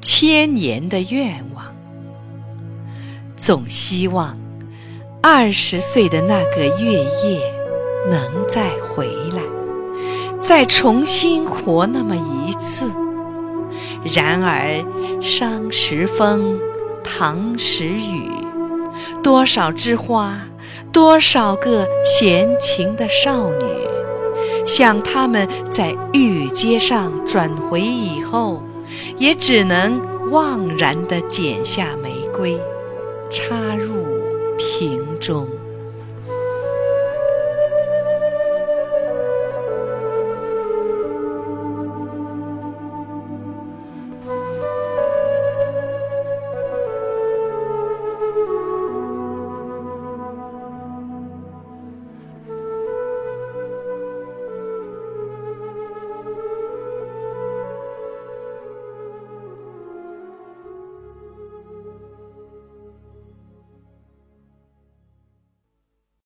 千年的愿望。总希望二十岁的那个月夜能再回来，再重新活那么一次。然而伤时风，唐时雨，多少枝花，多少个闲情的少女，想他们在玉阶上转回以后，也只能惘然地剪下玫瑰，插入瓶中。